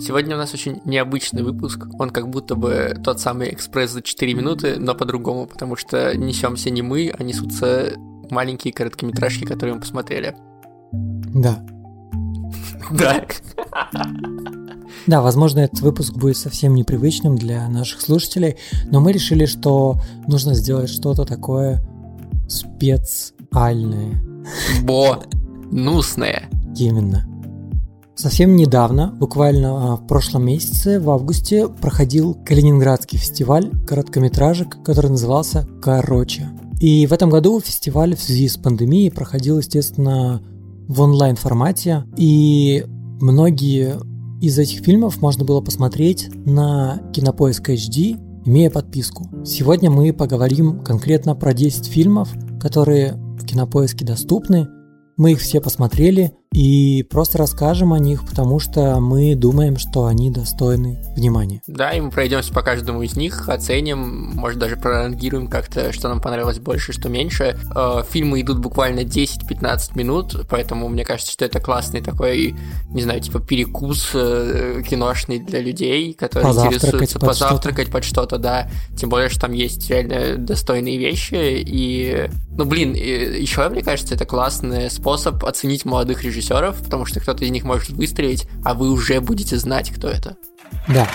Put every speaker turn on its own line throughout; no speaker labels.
Сегодня у нас очень необычный выпуск. Он как будто бы тот самый экспресс за 4 минуты, но по-другому, потому что несемся не мы, а несутся маленькие короткометражки, которые мы посмотрели.
Да.
Да.
Да, возможно, этот выпуск будет совсем непривычным для наших слушателей, но мы решили, что нужно сделать что-то такое специальное.
Бо. Нусное.
Именно. Совсем недавно, буквально а, в прошлом месяце, в августе, проходил Калининградский фестиваль короткометражек, который назывался «Короче». И в этом году фестиваль в связи с пандемией проходил, естественно, в онлайн-формате, и многие из этих фильмов можно было посмотреть на Кинопоиск HD, имея подписку. Сегодня мы поговорим конкретно про 10 фильмов, которые в Кинопоиске доступны. Мы их все посмотрели, и просто расскажем о них, потому что мы думаем, что они достойны внимания.
Да, и мы пройдемся по каждому из них, оценим, может даже прорангируем как-то, что нам понравилось больше, что меньше. Э, фильмы идут буквально 10-15 минут, поэтому мне кажется, что это классный такой, не знаю, типа перекус э, киношный для людей, которые интересуются
под
позавтракать под что-то, да. Тем более, что там есть реально достойные вещи, и, ну, блин, еще, мне кажется, это классный способ оценить молодых режиссеров, потому что кто-то из них может выстрелить, а вы уже будете знать, кто это.
Да.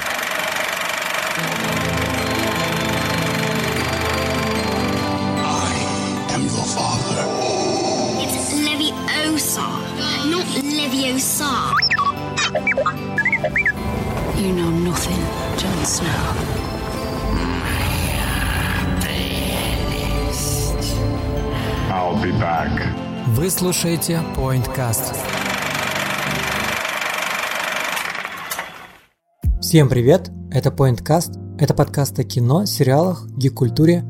Вы слушаете Pointcast. Всем привет, это Pointcast. Это подкаст о кино, сериалах, гик-культуре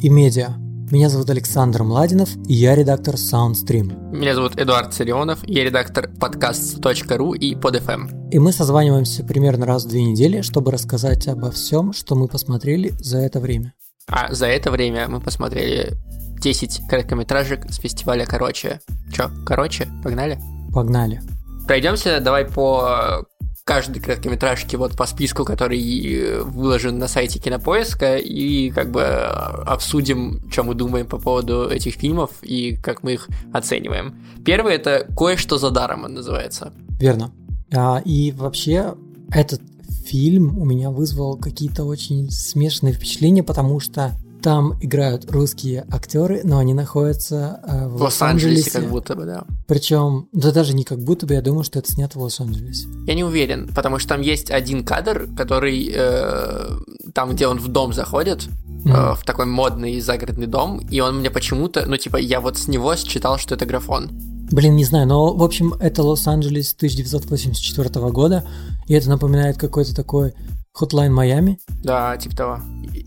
и медиа. Меня зовут Александр Младинов, и я редактор Soundstream.
Меня зовут Эдуард Царионов, я редактор подкаст.ру и PodFM.
И мы созваниваемся примерно раз в две недели, чтобы рассказать обо всем, что мы посмотрели за это время.
А за это время мы посмотрели 10 короткометражек с фестиваля «Короче». Чё, короче, погнали?
Погнали.
Пройдемся давай по каждой короткометражке вот по списку, который выложен на сайте Кинопоиска, и как бы обсудим, что мы думаем по поводу этих фильмов и как мы их оцениваем. Первый это «Кое-что за даром» он называется.
Верно. А, и вообще, этот фильм у меня вызвал какие-то очень смешанные впечатления, потому что там играют русские актеры, но они находятся э, в,
В Лос-Анджелесе как будто бы, да.
Причем, да даже не как будто бы, я думаю, что это снято в Лос-Анджелесе.
Я не уверен, потому что там есть один кадр, который э, там, где он в дом заходит,
Мгм.
э, в такой модный загородный дом, и он мне почему-то, ну типа, я вот с него считал, что это графон.
Блин, не знаю, но, в общем, это Лос-Анджелес 1984 года, и это напоминает какой-то такой Hotline Майами.
Да, типа того.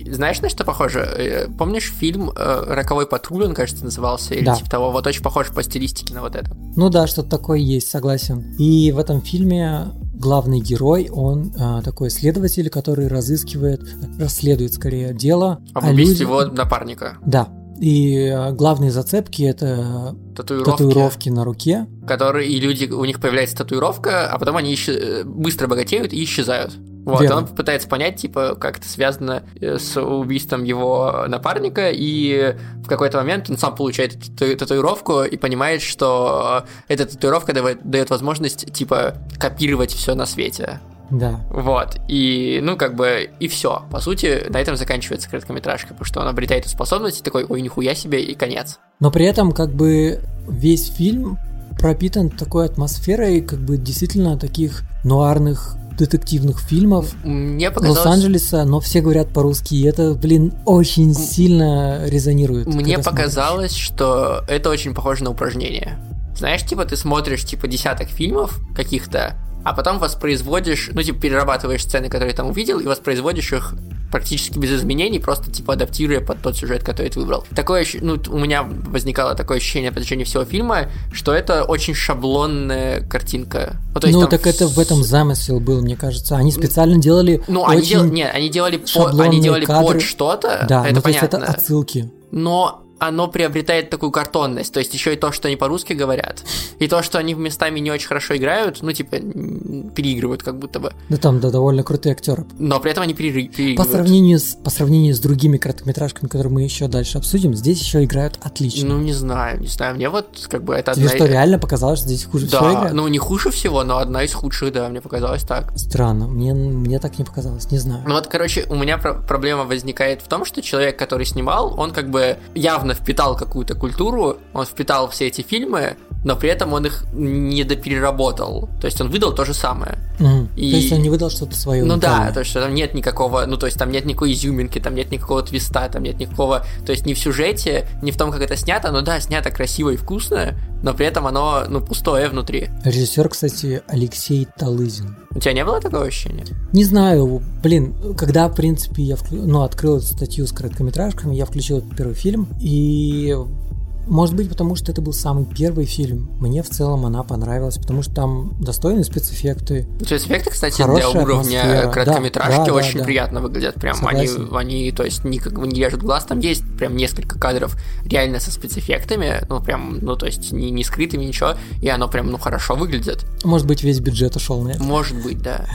Знаешь, на что похоже? Э, Помнишь фильм э, «Роковой патруль», он, кажется, назывался, или
Да.
типа того? Вот очень похож по стилистике на вот это.
Ну да, что-то такое есть, согласен. И в этом фильме главный герой, он а, такой следователь, который разыскивает, расследует скорее дело.
Об
о
убийстве
людях-
его напарника.
Да. И а, главные зацепки это
Татуировки,
татуировки на руке.
которые и люди, у них появляется татуировка, а потом они э, быстро богатеют и исчезают. Вот,
Верно.
он пытается понять, типа, как это связано э, с убийством его напарника, и в какой-то момент он сам получает тату- татуировку и понимает, что эта татуировка дает, дает возможность, типа, копировать все на свете.
Да.
Вот, и, ну, как бы, и все. По сути, на этом заканчивается короткометражка, потому что он обретает эту способность и такой, ой, нихуя себе, и конец.
Но при этом как бы весь фильм пропитан такой атмосферой как бы действительно таких нуарных детективных фильмов
Мне показалось...
Лос-Анджелеса, но все говорят по-русски, и это, блин, очень сильно резонирует.
Мне показалось, что это очень похоже на упражнение. Знаешь, типа ты смотришь типа десяток фильмов каких-то, а потом воспроизводишь, ну типа перерабатываешь сцены, которые там увидел, и воспроизводишь их практически без изменений, просто типа адаптируя под тот сюжет, который ты выбрал. Такое, ну, у меня возникало такое ощущение на протяжении всего фильма, что это очень шаблонная картинка. Ну, то есть
ну,
там
так это в этом замысел был, мне кажется. Они специально делали
Ну, они,
очень
дел- нет, они делали, по, они делали
кадры.
под что-то,
Да,
это
ну то есть
понятно.
это отсылки.
но оно приобретает такую картонность. То есть еще и то, что они по-русски говорят, и то, что они местами не очень хорошо играют, ну, типа, переигрывают как будто бы.
Ну там, да, довольно крутые актеры.
Но при этом они пере- переигрывают.
По сравнению, с, по сравнению с другими короткометражками, которые мы еще дальше обсудим, здесь еще играют отлично.
Ну, не знаю, не знаю. Мне вот как бы это
Тебе
одна...
что, реально показалось, что здесь хуже всего
Да,
играют?
ну не хуже всего, но одна из худших, да, мне показалось так.
Странно, мне, мне так не показалось, не знаю.
Ну вот, короче, у меня про- проблема возникает в том, что человек, который снимал, он как бы явно впитал какую-то культуру, он впитал все эти фильмы, но при этом он их не допереработал. То есть он выдал то же самое.
Мгм.
И-
То есть он не выдал что-то свое.
Ну да, то есть там нет никакого, ну то есть там нет никакой изюминки, там нет никакого твиста, там нет никакого, то есть ни в сюжете, ни в том, как это снято, но да, снято красиво и вкусно, но при этом оно, ну, пустое внутри.
Режиссер, кстати, Алексей Талызин.
У тебя не было такого ощущения?
Не знаю, блин, когда, в принципе, я вклю- ну, открыл эту статью с короткометражками, я включил этот первый фильм, и может быть, потому что это был самый первый фильм. Мне в целом она понравилась, потому что там достойные спецэффекты.
Спецэффекты, кстати, для уровня
атмосфера.
короткометражки
Да, да,
очень
да.
приятно выглядят. Прям они, они, то есть, не как бы не режут глаз. Там есть прям несколько кадров реально со спецэффектами, ну, прям, ну, то есть, не, не скрытыми, ничего, и оно прям, ну, хорошо выглядит.
Может быть, весь бюджет ушел на это.
Может быть, да.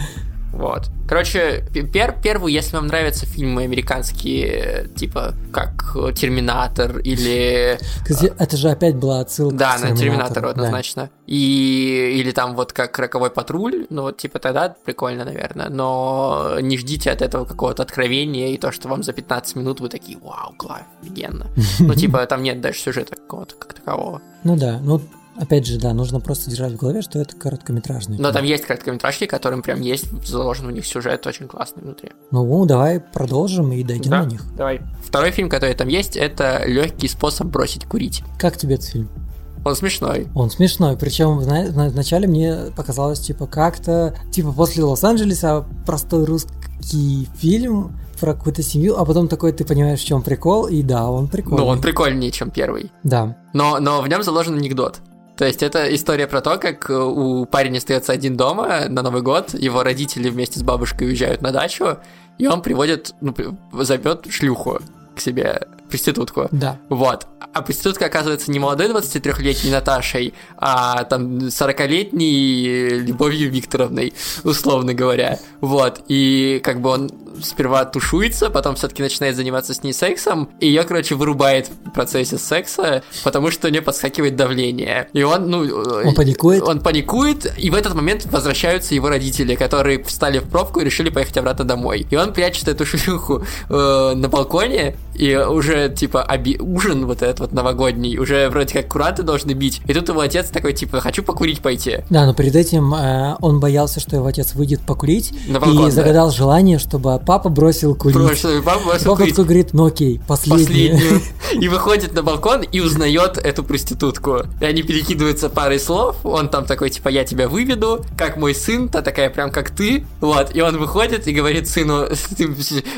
Вот. Короче, пер первый, если вам нравятся фильмы американские, типа как Терминатор или
Кстати, это же опять была отсылка
да, на Терминатору
да.
однозначно. И или там вот как Роковой патруль, ну вот типа тогда прикольно, наверное. Но не ждите от этого какого-то откровения и то, что вам за 15 минут вы такие, вау, класс, офигенно. Ну типа там нет даже сюжета какого-то как такового.
Ну да, ну опять же, да, нужно просто держать в голове, что это короткометражный.
Но
фильм.
там есть короткометражки, которым прям есть заложен в них сюжет очень классный внутри.
Ну, давай продолжим и дойдем
Да,
до них.
Давай. Второй фильм, который там есть, это легкий способ бросить курить.
Как тебе этот фильм?
Он смешной.
Он смешной, причем вначале мне показалось, типа, как-то, типа, после Лос-Анджелеса простой русский фильм про какую-то семью, а потом такой ты понимаешь, в чем прикол, и да, он прикольный.
Ну, он прикольнее, чем первый.
Да.
Но, но в нем заложен анекдот. То есть это история про то, как э, у парня остается один дома на Новый год, его родители вместе с бабушкой уезжают на дачу, и он приводит, ну, зовет шлюху к себе, проститутку.
Да.
Вот. А проститутка оказывается не молодой 23-летней Наташей, а там 40-летней Любовью Викторовной, условно говоря. Вот. И как бы он сперва тушуется, потом все-таки начинает заниматься с ней сексом, и ее, короче, вырубает в процессе секса, потому что у нее подскакивает давление. И он, ну...
Он паникует?
Он паникует, и в этот момент возвращаются его родители, которые встали в пробку и решили поехать обратно домой. И он прячет эту шлюху э, на балконе, и уже, типа, оби- ужин вот этот вот новогодний, уже вроде как куранты должны бить. И тут его отец такой, типа, хочу покурить пойти.
Да, но перед этим э, он боялся, что его отец выйдет покурить,
На балкон,
и
да.
загадал желание, чтобы папа бросил курить.
Просто папа бросил
Папа
курить.
такой говорит, ну окей, последний.
последнюю. И выходит на балкон и узнает эту проститутку. И они перекидываются парой слов. Он там такой, типа, я тебя выведу, как мой сын, та такая прям как ты. Вот. И он выходит и говорит сыну, ты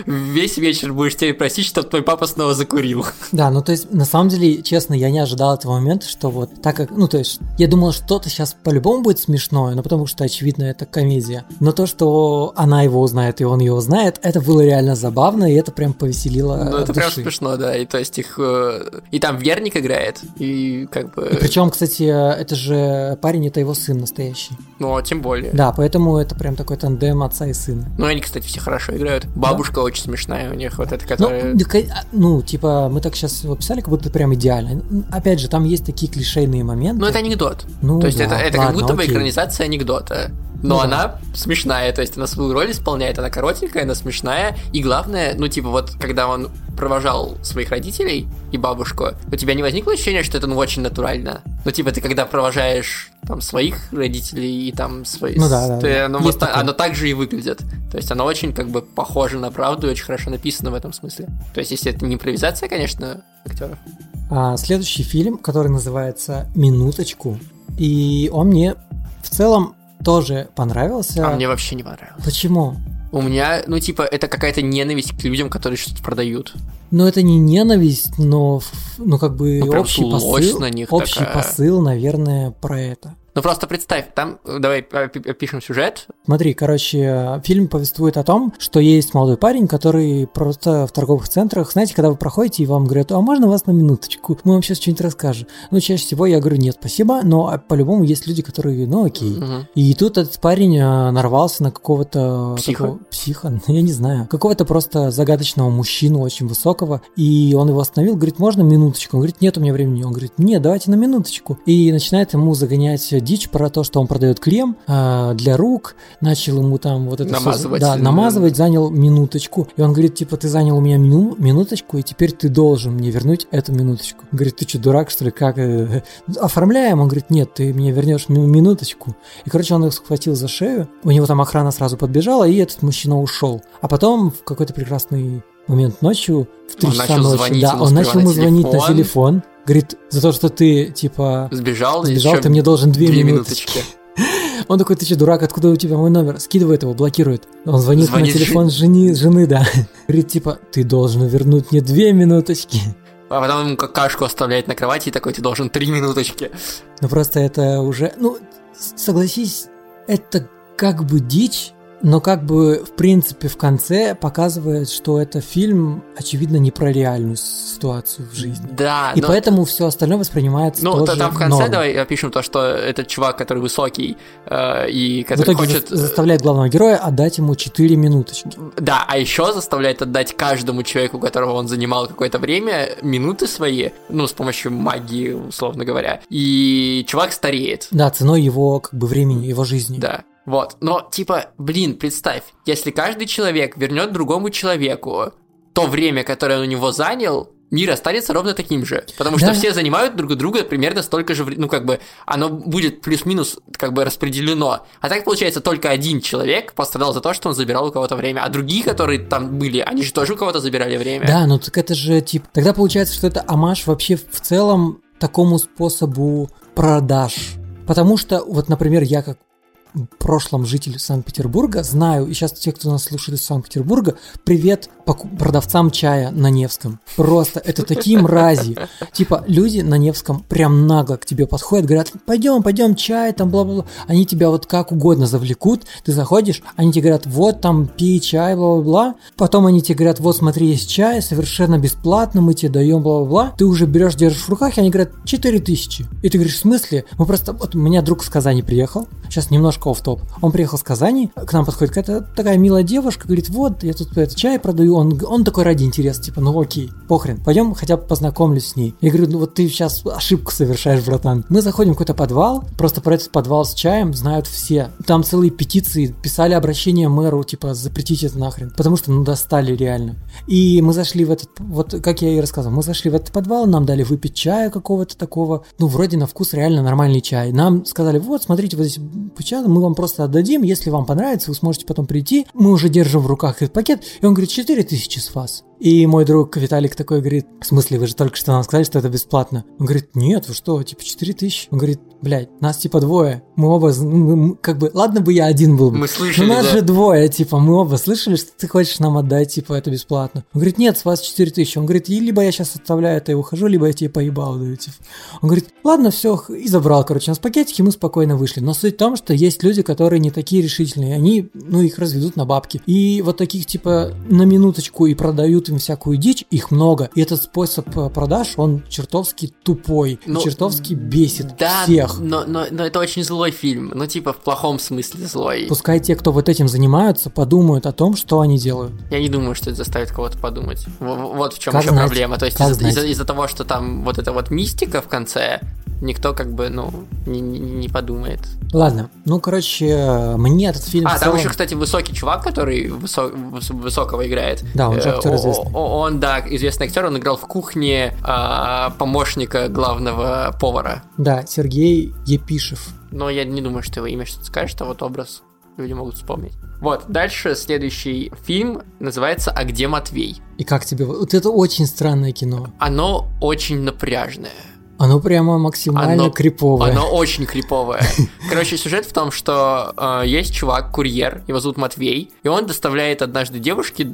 весь вечер будешь теперь просить, чтобы твой папа снова закурил.
Да, ну то есть, на самом деле, честно, я не ожидал этого момента, что вот так как, ну то есть, я думал, что-то сейчас по-любому будет смешное, но потому что, очевидно, это комедия. Но то, что она его узнает и он ее узнает, это было реально забавно, и это прям повеселило
Ну, это
души.
прям смешно, да. И то есть их... э, И там Верник играет, и как бы...
Причем, кстати, это же парень, это его сын настоящий.
Ну, тем более.
Да, поэтому это прям такой тандем отца и сына.
Ну, они, кстати, все хорошо играют. Бабушка очень смешная у них, вот эта,
Ну,
которая...
да, ка- ну, типа, мы так сейчас его писали, как будто прям идеально. Опять же, там есть такие клишейные моменты.
Ну, это анекдот.
Ну
то есть
да,
это, это как
ладно,
будто бы экранизация анекдота. Но
Ну да.
она смешная, то есть она свою роль исполняет, она коротенькая, она смешная. И главное, ну, типа, вот когда он провожал своих родителей и бабушку, у тебя не возникло ощущения, что это ну очень натурально? Ну, типа, ты когда провожаешь там своих родителей и там свои...
Ну да, да,
ты-
да.
оно,
Есть
вот та-
такое.
оно так же и выглядит. То есть оно очень как бы похоже на правду и очень хорошо написано в этом смысле. То есть если это не импровизация, конечно, актеров.
А, следующий фильм, который называется «Минуточку». И он мне в целом тоже понравился.
А мне вообще не понравилось.
Почему?
У меня, ну, типа, это какая-то ненависть к людям, которые что-то продают.
Ну, это не ненависть, но, ну, как бы
Ну,
общий посыл,
на них
общий
такая.
посыл, наверное, про это.
Ну просто представь, там, давай опишем сюжет.
Смотри, короче, фильм повествует о том, что есть молодой парень, который просто в торговых центрах, знаете, когда вы проходите и вам говорят, а можно вас на минуточку? Мы вам сейчас что-нибудь расскажем. Ну, чаще всего я говорю, нет, спасибо, но а, по-любому есть люди, которые, ну, окей.
Мгм.
И тут этот парень а, нарвался на какого-то...
Психа?
такого- психа, я не знаю. Какого-то просто загадочного мужчину очень высокого. И он его остановил, говорит, можно минуточку? Он говорит, нет у меня времени. Он говорит, нет, давайте на минуточку. И начинает ему загонять дичь про то, что он продает крем а, для рук. Начал ему там вот это
Намазывать.
да, намазывать, занял минуточку. И он говорит, типа, ты занял у меня мину- минуточку, и теперь ты должен мне вернуть эту минуточку. Он говорит, ты что, дурак, что ли, как? э, Оформляем? Он говорит, нет, ты мне вернешь ми- минуточку. И, короче, он их схватил за шею, у него там охрана сразу подбежала, и этот мужчина ушел. А потом в какой-то прекрасный момент ночью, в 3
Он
часа
начал
ночи,
звонить
да, он начал
на
ему звонить на
телефон.
говорит, за то, что ты, типа,
Сбежал,
сбежал, ты мне должен две, минуточки.
минуточки.
Он такой, ты что, дурак, откуда у тебя мой номер? Скидывает его, блокирует. Он звонит,
Звонит
на телефон жени, жены, да. Говорит, типа, ты должен вернуть мне две минуточки.
А потом ему какашку оставляет на кровати и такой, ты должен три минуточки.
Ну просто это уже, ну, согласись, это как бы дичь, но как бы в принципе в конце показывает, что это фильм, очевидно, не про реальную ситуацию в жизни.
Да,
И
но-
поэтому все остальное воспринимается
Ну,
тоже
та- там в конце
норм.
давай опишем то, что этот чувак, который высокий э, и
В
который
итоге
хочет...
за- заставляет главного героя отдать ему 4 минуточки.
Да, а еще заставляет отдать каждому человеку, которого он занимал какое-то время, минуты свои, ну, с помощью магии, условно говоря. И чувак стареет.
Да, ценой его как бы времени, его жизни.
Да. Вот. Но, типа, блин, представь, если каждый человек вернет другому человеку то время, которое он у него занял, мир останется ровно таким же. Потому что
Да.
все занимают друг друга примерно столько же времени. Ну, как бы, оно будет плюс-минус как бы распределено. А так, получается, только один человек пострадал за то, что он забирал у кого-то время. А другие, которые там были, они же тоже у кого-то забирали время.
Да, ну так это же типа... Тогда получается, что это амаш вообще в целом такому способу продаж. Потому что, вот, например, я как прошлом житель Санкт-Петербурга. Знаю, и сейчас те, кто нас слушает из Санкт-Петербурга, привет продавцам чая на Невском. Просто это такие мрази. Типа люди на Невском прям нагло к тебе подходят, говорят, пойдем, пойдем, чай, там, бла-бла-бла. Они тебя вот как угодно завлекут, ты заходишь, они тебе говорят, вот там, пей чай, бла-бла-бла. Потом они тебе говорят, вот смотри, есть чай, совершенно бесплатно, мы тебе даем, бла-бла-бла. Ты уже берешь, держишь в руках, и они говорят, 4000. И ты говоришь, в смысле? Мы просто, вот у меня друг с Казани приехал, сейчас немножко оф топ Он приехал с Казани, к нам подходит какая-то такая милая девушка, говорит, вот, я тут этот чай продаю. Он, он такой ради интереса, типа, ну окей, похрен, пойдем хотя бы познакомлюсь с ней. Я говорю, ну вот ты сейчас ошибку совершаешь, братан. Мы заходим в какой-то подвал, просто про этот подвал с чаем знают все. Там целые петиции, писали обращение мэру, типа, запретить это нахрен, потому что, ну, достали реально. И мы зашли в этот, вот как я и рассказывал, мы зашли в этот подвал, нам дали выпить чая какого-то такого, ну, вроде на вкус реально нормальный чай. Нам сказали, вот, смотрите, вот здесь чай, мы вам просто отдадим, если вам понравится, вы сможете потом прийти. Мы уже держим в руках этот пакет, и он говорит, 4000 с вас. И мой друг Виталик такой говорит, в смысле, вы же только что нам сказали, что это бесплатно. Он говорит, нет, вы что, типа 4000? Он говорит, блядь, нас типа двое, мы оба, мы- как бы, ладно бы я один был бы.
Мы слышали,
Но нас
да.
же двое, типа, мы оба слышали, что ты хочешь нам отдать, типа, это бесплатно. Он говорит, нет, с вас 4000. Он говорит, и либо я сейчас отставляю это и ухожу, либо я тебе поебал даю, типа. Он говорит, ладно, все, и забрал, короче, нас пакетики, мы спокойно вышли. Но суть в том, что есть люди, которые не такие решительные, они, ну, их разведут на бабки. И вот таких, типа, на минуточку и продают им всякую дичь, их много. И этот способ э, продаж, он чертовски тупой,
Ну,
чертовски бесит
Да,
всех.
Но, но, но это очень злой фильм. Ну, типа, в плохом смысле злой.
Пускай те, кто вот этим занимаются, подумают о том, что они делают.
Я не думаю, что это заставит кого-то подумать. Вот в чем
Как
еще
знать,
проблема. То есть из-за,
знать.
из-за- того, что там вот эта вот мистика в конце, никто как бы, ну, не, не- не подумает.
Ладно, ну, короче, мне этот фильм
А,
в
там
целом-
еще, кстати, высокий чувак, который высо- выс- высокого играет.
Да, он же
Э,
актер известный.
Он, да, известный актер, он играл в кухне а, помощника главного повара.
Да, Сергей Епишев.
Но я не думаю, что его имя что-то скажет, а вот образ люди могут вспомнить. Вот, дальше следующий фильм называется «А где Матвей?».
И как тебе? Вот это очень странное кино.
Оно очень напряжное.
Оно прямо максимально
Оно-
криповое.
Оно очень криповое. Короче, сюжет в том, что э, есть чувак, курьер, его зовут Матвей, и он доставляет однажды девушке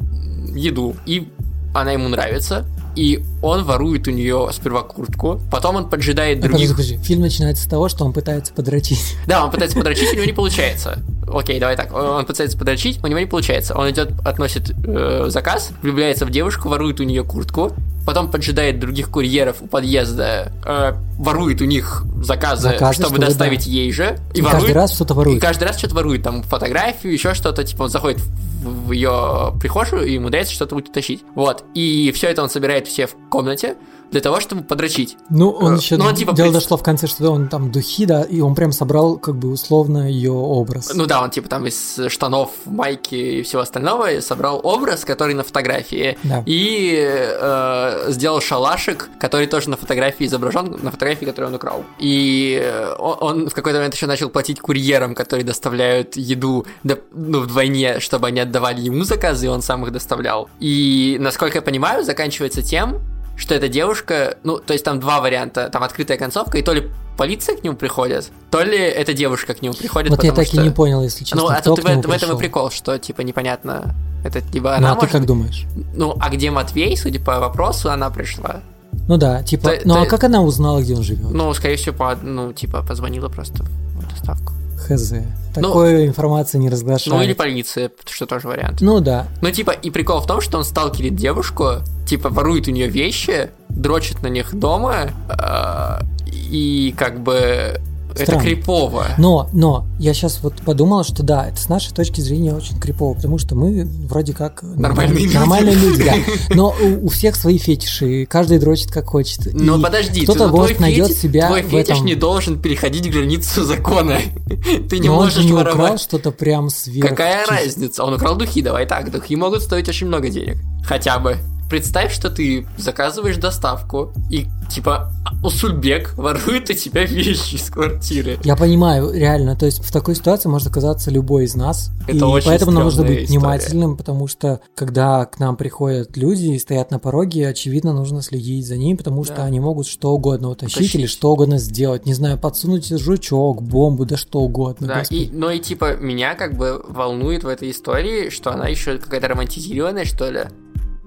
еду, и она ему нравится. и он ворует у нее сперва куртку, потом он поджидает
Подожди,
других...
подожди. Фильм начинается с того, что он пытается подрочить.
Да, он пытается подрочить, у него не получается. Окей, давай так. Он пытается подрочить, у него не получается. Он идет, относит э, заказ, влюбляется в девушку, ворует у нее куртку, потом поджидает других курьеров у подъезда, э, ворует у них заказы,
Заказы,
чтобы
чтобы,
доставить
да.
ей же.
И каждый раз что-то ворует.
И каждый раз что-то ворует, там фотографию, еще что-то, типа он заходит в, в ее прихожую и умудряется что-то утащить. Вот. И все это он собирает все в комнате для того, чтобы подрочить.
Ну, он
Э,
еще
ну, он типа
дело
пред-
дошло в конце, что он там духи, да, и он прям собрал как бы условно ее образ.
Ну да, он типа там из штанов, майки и всего остального собрал образ, который на фотографии,
Да.
и э, сделал шалашик, который тоже на фотографии изображен, на фотографии, которую он украл. И э, он, он в какой-то момент еще начал платить курьерам, которые доставляют еду до- ну, вдвойне, чтобы они отдавали ему заказы, и он сам их доставлял. И, насколько я понимаю, заканчивается тем, что эта девушка, ну, то есть там два варианта, там открытая концовка, и то ли полиция к нему приходит, то ли эта девушка к нему приходит,
вот я так
что...
и не понял, если честно,
Ну, а тут в, в этом и прикол, что, типа, непонятно, это либо
Ну,
она
а ты
может-
как думаешь?
Ну, а где Матвей, судя по вопросу, она пришла.
Ну да, типа,
То-
ну
то-
а как она узнала, где он живет?
Ну, скорее всего, по, ну, типа, позвонила просто в доставку.
Хз. Такой информации не разглашают.
Ну, или полиция, что тоже вариант.
Ну да.
Ну, типа, и прикол в том, что он сталкерит девушку, типа, ворует у нее вещи, дрочит на них дома, э, и как бы это
Странно.
крипово.
Но, но, я сейчас вот подумал, что да, это с нашей точки зрения очень крипово, потому что мы вроде как
Нормальные люди.
нормальные люди, да. Но у, у всех свои фетиши, каждый дрочит как хочет.
Но
И
подожди,
кто-то
твой
найдет
фетиш,
себя
твой
в
фетиш
этом.
не должен переходить границу закона. Ты не
но он
можешь
же не украл
воровать.
что-то прям сверх.
Какая разница? Он украл духи, давай так. Духи могут стоить очень много денег. Хотя бы. Представь, что ты заказываешь доставку, и типа Усульбек ворует у тебя вещи из квартиры.
Я понимаю, реально, то есть в такой ситуации может оказаться любой из нас.
Это
и
очень
поэтому нам нужно быть
история.
внимательным, потому что когда к нам приходят люди и стоят на пороге, очевидно, нужно следить за ними, потому что
Да.
они могут что угодно утащить
Утащить.
или что угодно сделать. Не знаю, подсунуть жучок, бомбу, да что угодно.
Да,
господи.
и, но и типа меня как бы волнует в этой истории, что она еще какая-то романтизированная, что ли.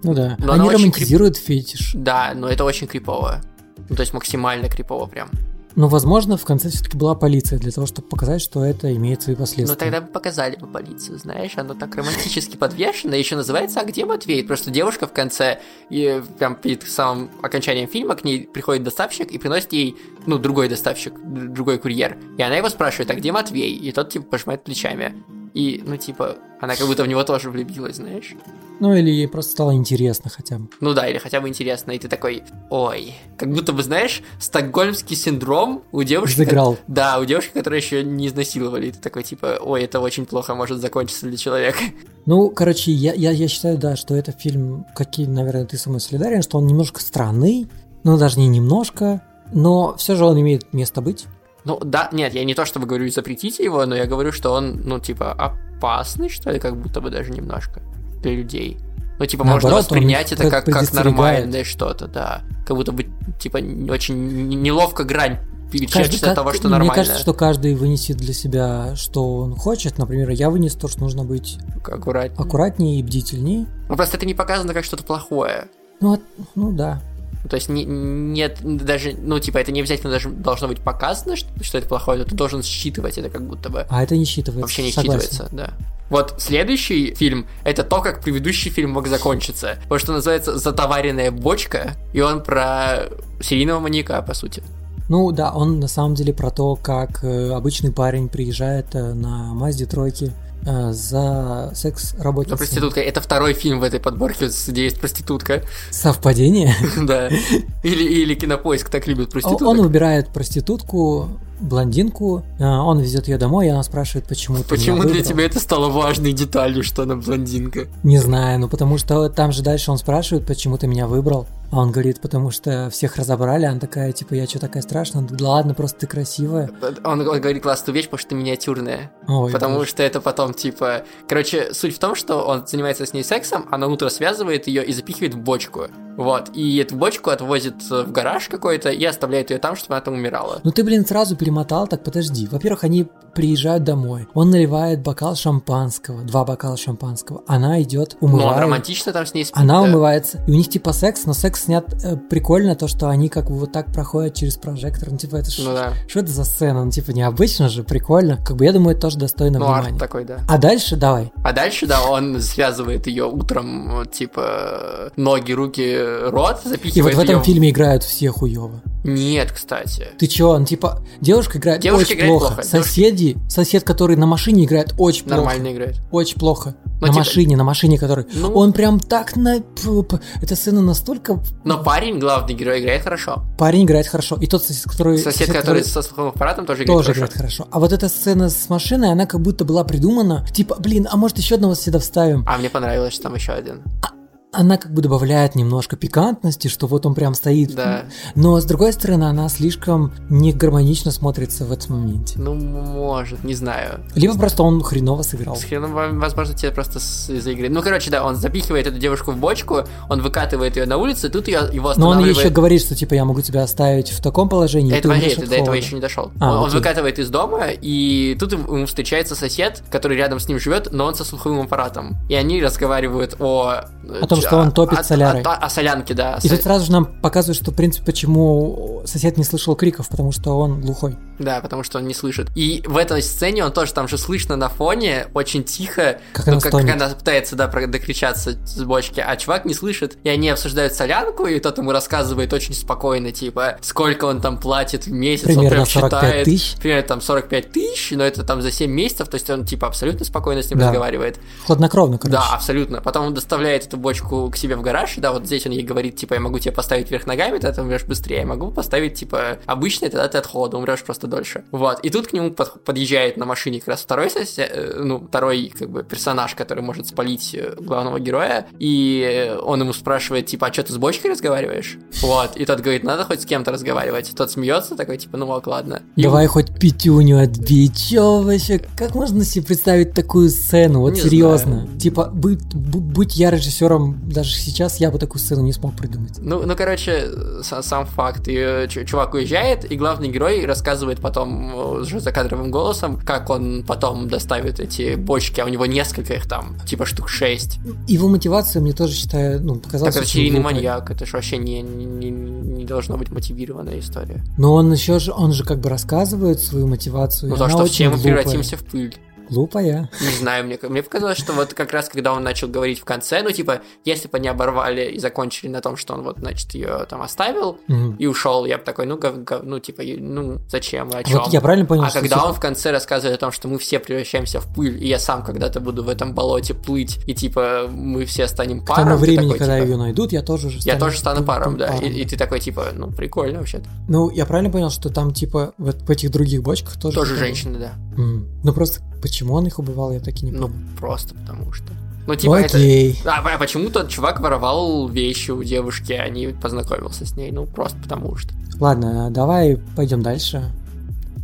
Ну да.
но
Они романтизируют фетиш.
Да, но это очень крипово. Ну, то есть максимально крипово прям.
Но, возможно, в конце все-таки была полиция для того, чтобы показать, что это имеет свои
Ну,
последствия.
тогда бы показали бы полицию, знаешь, оно так романтически подвешено, еще называется «А где Матвей?». Просто девушка в конце, и прям перед самым окончанием фильма к ней приходит доставщик и приносит ей, ну, другой доставщик, другой курьер. И она его спрашивает, а где Матвей? И тот, типа, пожимает плечами. И, ну, типа, она как будто в него тоже влюбилась, знаешь.
Ну или ей просто стало интересно хотя бы.
Ну да, или хотя бы интересно, и ты такой, ой, как будто бы, знаешь, стокгольмский синдром у девушки...
Взыграл.
Да, у девушки, которую еще не изнасиловали, и ты такой, типа, ой, это очень плохо может закончиться для человека.
Ну, короче, я, я, я считаю, да, что это фильм, какие, наверное, ты со мной солидарен, что он немножко странный, ну, даже не немножко, но все же он имеет место быть.
Ну да, нет, я не то чтобы говорю запретите его, но я говорю, что он, ну, типа, опасный, что ли, как будто бы даже немножко для людей. Ну, типа, можно
Наоборот, он
воспринять это как, как нормальное что-то, да. Как будто бы, типа, очень неловко грань перечерчить от того, что
мне
нормально.
кажется, что каждый вынесет для себя, что он хочет. Например, я вынес то, что нужно быть
Аккуратнее.
аккуратнее и бдительнее.
Ну, просто это не показано как что-то плохое.
Ну, ну да.
То есть не- нет даже, ну, типа, это не обязательно даже должно быть показано, что, что это плохое, но ты должен считывать это как будто бы.
А это не считывается.
Вообще не
согласен.
считывается, да. Вот следующий фильм это то, как предыдущий фильм мог закончиться. Вот что называется затоваренная бочка, и он про серийного маньяка, по сути.
Ну да, он на самом деле про то, как э, обычный парень приезжает э, на Мазде тройки за секс работницей.
проститутка это второй фильм в этой подборке, где есть проститутка.
Совпадение?
Да. Или, или кинопоиск так любит проституток.
Он выбирает проститутку, блондинку, э, он везет ее домой, и она спрашивает, почему ты
Почему для тебя это стало важной деталью, что она блондинка?
Не знаю, ну потому что там же дальше он спрашивает, почему ты меня выбрал. А он говорит, потому что всех разобрали, она такая, типа, я что такая страшная? Он говорит, ладно, просто ты красивая.
Он, он говорит классную вещь, потому что ты миниатюрная.
Ой,
потому
боже.
что это потом, типа... Короче, суть в том, что он занимается с ней сексом, а на утро связывает ее и запихивает в бочку. Вот. И эту бочку отвозит в гараж какой-то и оставляет ее там, чтобы она там умирала.
Ну ты, блин, сразу перемотал, так подожди. Во-первых, они приезжают домой. Он наливает бокал шампанского, два бокала шампанского. Она идет,
Ну, он
умывает.
романтично там с ней спит.
Она
да.
умывается, и у них типа секс, но секс снят э, прикольно, то, что они как бы вот так проходят через прожектор. Ну, типа, это
Ну да.
что это за сцена? Ну, типа, необычно же, прикольно. Как бы я думаю, это тоже достойно
Ну,
внимания.
арт такой, да.
А дальше давай.
А дальше, да, он связывает ее утром, типа, ноги, руки, рот, запихивает
И вот в этом
её
фильме играют все хуево.
Нет, кстати.
Ты чё, он типа, девушка играет
Девушка
очень
играет
плохо.
плохо.
Соседи, сосед, который на машине играет очень плохо.
Нормально играет.
Очень плохо.
Ну,
на
типа-
машине, на машине, который.
Ну-
Он прям так на. Эта сцена настолько.
Но парень, главный герой, играет хорошо.
Парень играет хорошо. И тот сосед, который.
Сосед, который со слуховым аппаратом, тоже играет
тоже
хорошо.
играет хорошо. А вот эта сцена с машиной, она как будто была придумана. Типа, блин, а может еще одного соседа вставим?
А мне понравилось, что там еще один.
Она как бы добавляет немножко пикантности, что вот он прям стоит.
Да.
Но с другой стороны, она слишком не гармонично смотрится в этом моменте.
Ну, может, не знаю.
Либо просто он хреново сыграл.
С хреном, возможно, тебе просто с- из-за игры. Ну, короче, да, он запихивает эту девушку в бочку, он выкатывает ее на улицу, и тут ее, его
Но он еще говорит, что типа я могу тебя оставить в таком положении,
Это
от
до этого еще не дошел.
А,
он, он
окей.
выкатывает из дома, и тут ему ему встречается сосед, который рядом с ним живет, но он со слуховым аппаратом. И они разговаривают о...
О том, что он топит
о-
солярой.
О, о солянке, да.
И тут сразу же нам показывают, что, в принципе, почему сосед не слышал криков, потому что он глухой.
Да, потому что он не слышит. И в этой сцене он тоже там же слышно на фоне, очень тихо,
Как
ну,
она
как, как она пытается, да, докричаться с бочки, а чувак не слышит. И они обсуждают солянку, и тот ему рассказывает очень спокойно, типа, сколько он там платит в месяц, он
Примерно
прям
45
считает.
тысяч.
Примерно там 45 тысяч, но это там за 7 месяцев, то есть он, типа, абсолютно спокойно с ним
Да.
разговаривает.
Хладнокровно, короче.
Да, абсолютно. Потом он доставляет эту бочку к себе в гараж, да, вот здесь он ей говорит, типа, я могу тебе поставить вверх ногами, тогда ты умрешь быстрее, я могу поставить, типа, обычный, тогда ты от холода умрешь просто дольше. Вот. И тут к нему под- подъезжает на машине как раз второй сосед, э, ну, второй, как бы, персонаж, который может спалить э, главного героя, и он ему спрашивает, типа, а что ты с бочкой разговариваешь? Вот. И тот говорит, надо хоть с кем-то разговаривать. Тот смеется такой, типа, ну ок, ладно. И
Давай хоть пятюню отбить. Чё вообще? Как можно себе представить такую сцену? Вот
Не
серьезно. Типа, будь, бу- будь я режиссером, даже сейчас я бы такую сцену не смог придумать.
Ну, ну, короче, с- сам факт. И э, чу- чувак уезжает, и главный герой рассказывает потом э, уже закадровым голосом, как он потом доставит эти бочки, а у него несколько их там, типа штук шесть.
Его мотивация мне тоже, считаю, ну, показалась
Так это серийный маньяк, это же вообще не, не, не должно быть мотивированная история.
Но он еще же, он же как бы рассказывает свою мотивацию,
Ну, то, что все мы превратимся в пыль.
Глупая.
Не знаю, мне, мне показалось, что вот как раз когда он начал говорить в конце, ну, типа, если бы они оборвали и закончили на том, что он вот, значит, ее там оставил
Мгм.
и ушел, я бы такой, ну, гов- гов- ну, типа, ну, зачем, о чем?
Вот я правильно понял,
А когда он в конце рассказывает о том, что мы все превращаемся в пыль, и я сам когда-то буду в этом болоте плыть, и типа мы все станем
к
паром,
тому
ты
времени,
такой,
когда
типа,
ее найдут, я тоже уже
я
стану
тоже стану паром,
пу-
да.
паром.
И, и ты такой, типа, ну, прикольно вообще-то.
Ну, я правильно понял, что там, типа, в, в этих других бочках тоже...
Тоже женщины, да.
м. Ну, просто почему он их убивал, я так и не
Ну,
понял.
просто потому что. Ну,
Ну,
типа, это...
окей.
А, а почему тот чувак воровал вещи у девушки, а не познакомился с ней? Ну, просто потому что.
Ладно, давай пойдем дальше.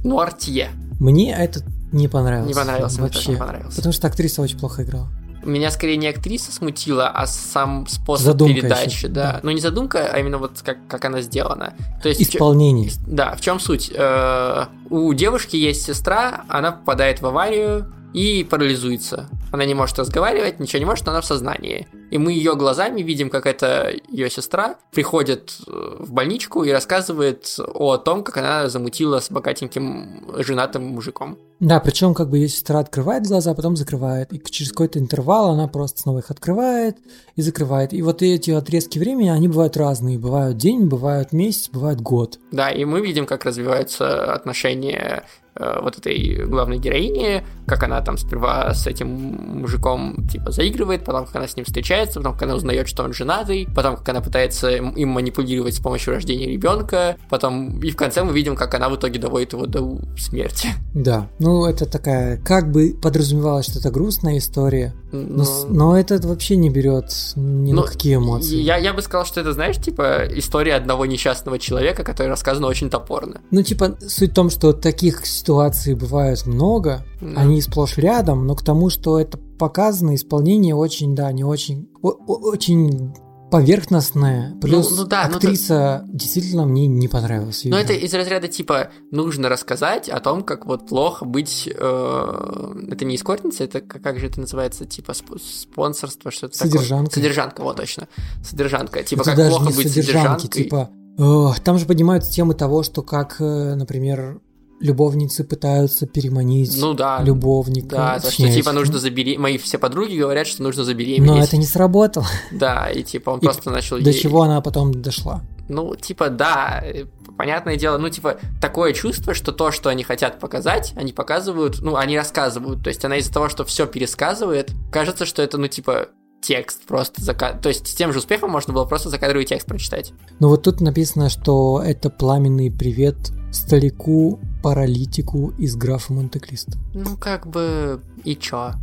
Ну, Артье.
Мне этот не понравился.
Не понравился, мне тоже
вообще.
не понравился.
Потому что актриса очень плохо играла.
Меня скорее не актриса смутила, а сам способ
Задумка
передачи,
ещё,
да.
да.
Ну, не задумка, а именно вот как, как она сделана. То есть...
Исполнение.
Да, в чем суть? Э, У девушки есть сестра, она попадает в аварию и парализуется. Она не может разговаривать, ничего не может, но она в сознании. И мы ее глазами видим, как эта ее сестра приходит э, в больничку и рассказывает о том, как она замутила с богатеньким женатым мужиком.
Да, причем как бы ее сестра открывает глаза, а потом закрывает. И через какой-то интервал она просто снова их открывает и закрывает. И вот эти отрезки времени, они бывают разные. Бывают день, бывают месяц, бывают год.
Да, и мы видим, как развиваются отношения вот этой главной героини, как она там сперва с этим мужиком типа заигрывает, потом как она с ним встречается, потом как она узнает, что он женатый, потом как она пытается им манипулировать с помощью рождения ребенка, потом и в конце мы видим, как она в итоге доводит его до смерти.
Да, ну это такая, как бы подразумевалось, что это грустная история, но,
Но-
с- но это вообще не берет ни
Ну,
на какие эмоции.
Я, я бы сказал, что это, знаешь, типа история одного несчастного человека, которая рассказана очень топорно.
Ну, типа, суть в том, что таких ситуаций бывает много,
Да.
они сплошь рядом, но к тому, что это показано, исполнение очень, да, не очень, о- очень поверхностное. Плюс
ну да, ну
актриса действительно мне не понравилась.
Ну, это из разряда типа нужно рассказать о том, как вот плохо быть. э, это не эскортница, это как, же это называется, типа сп- спонсорство, что-то такое.
Содержанка.
Содержанка, вот точно. Содержанка. Типа
Это
как плохо быть содержанкой.
типа... э, там же поднимаются темы того, что как, э, например, любовницы пытаются переманить
Ну да.
любовника.
Да, то, что типа нужно забеременеть. Мои все подруги говорят, что нужно забеременеть.
Но это не сработало.
Да, и типа он
И
просто начал
До
ей-
чего она потом дошла.
Ну, типа, да, э, понятное дело, ну, типа, такое чувство, что то, что они хотят показать, они показывают, ну, они рассказывают. То есть она из-за того, что все пересказывает, кажется, что это, ну, типа, текст просто зака... То есть с тем же успехом можно было просто закадровый текст прочитать.
Ну вот тут написано, что это пламенный привет старику паралитику из графа Монте-Кристо.
Ну, как бы, и чё?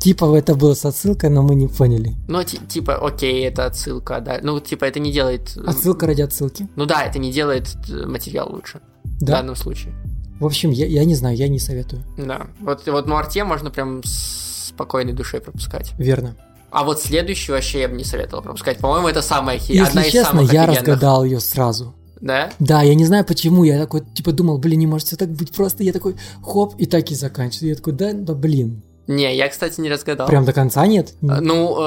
Типа это было с отсылкой, но мы не поняли.
Ну, ти- типа, окей, это отсылка, да. Ну, типа, это не делает... м,
Отсылка ради отсылки.
Ну да, это не делает э, материал лучше. В
Да.
данном случае.
В общем, я, я не знаю, я не советую.
Да. Вот, вот Муарте можно прям с спокойной душой пропускать.
Верно.
А вот следующую вообще я бы не советовал пропускать. По-моему, это самая хи...
Если
одна из
честно,
самых
я
офигенных.
разгадал ее сразу.
Да?
Да, я не знаю почему, я такой, типа, думал, блин, не может все так быть просто. Я такой, хоп, и так и заканчиваю. Я такой, да, да, блин.
Не, я, кстати, не разгадал.
Прям до конца нет?
Э, Ну, э,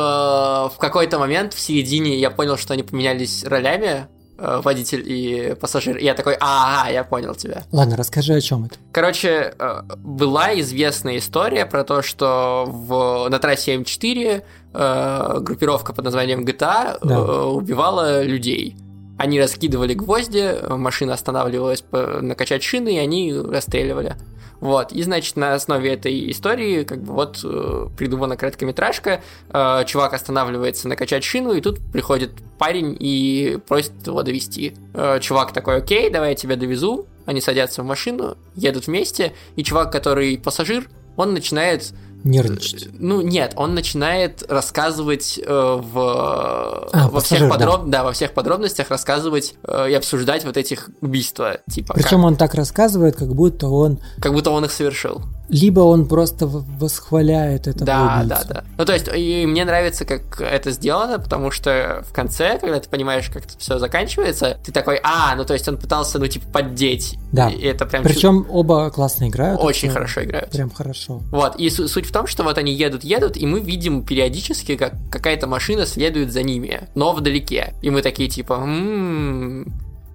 в какой-то момент в середине я понял, что они поменялись ролями, э, водитель и пассажир. И я такой, а, я понял тебя.
Ладно, расскажи, о чем это.
Короче, э, была известная история про то, что в, на трассе М4 э, группировка под названием GTA
Да.
э, убивала людей. Они раскидывали гвозди, э, машина останавливалась накачать шины, и они расстреливали. Вот, и значит, на основе этой истории, как бы вот э, придумана короткометражка, э, чувак останавливается накачать шину, и тут приходит парень и просит его довести. чувак такой, окей, давай я тебя довезу. Они садятся в машину, едут вместе, и чувак, который пассажир, он начинает
Нервничать.
ну нет, он начинает рассказывать э, в
А,
во всех подроб... да. во всех подробностях рассказывать э, и обсуждать вот этих убийства, типа
Причем он так рассказывает, как будто он...
как, как будто он их совершил.
Либо он просто восхваляет этого
Да,
убийцу.
да, да. Ну то есть и мне нравится, как это сделано, потому что в конце, когда ты понимаешь, как это все заканчивается, ты такой, а, ну то есть он пытался, ну типа поддеть.
Да.
И это прям чу-
Причем оба классно играют.
очень
это
хорошо играют.
Прям хорошо.
Вот, и су- суть в том, что вот они едут, едут, и мы видим периодически, как какая-то машина следует за ними, но вдалеке. И мы такие типа, «М,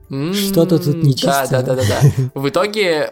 м,
Что-то тут нечисто.
Да, да, да, да, да. В итоге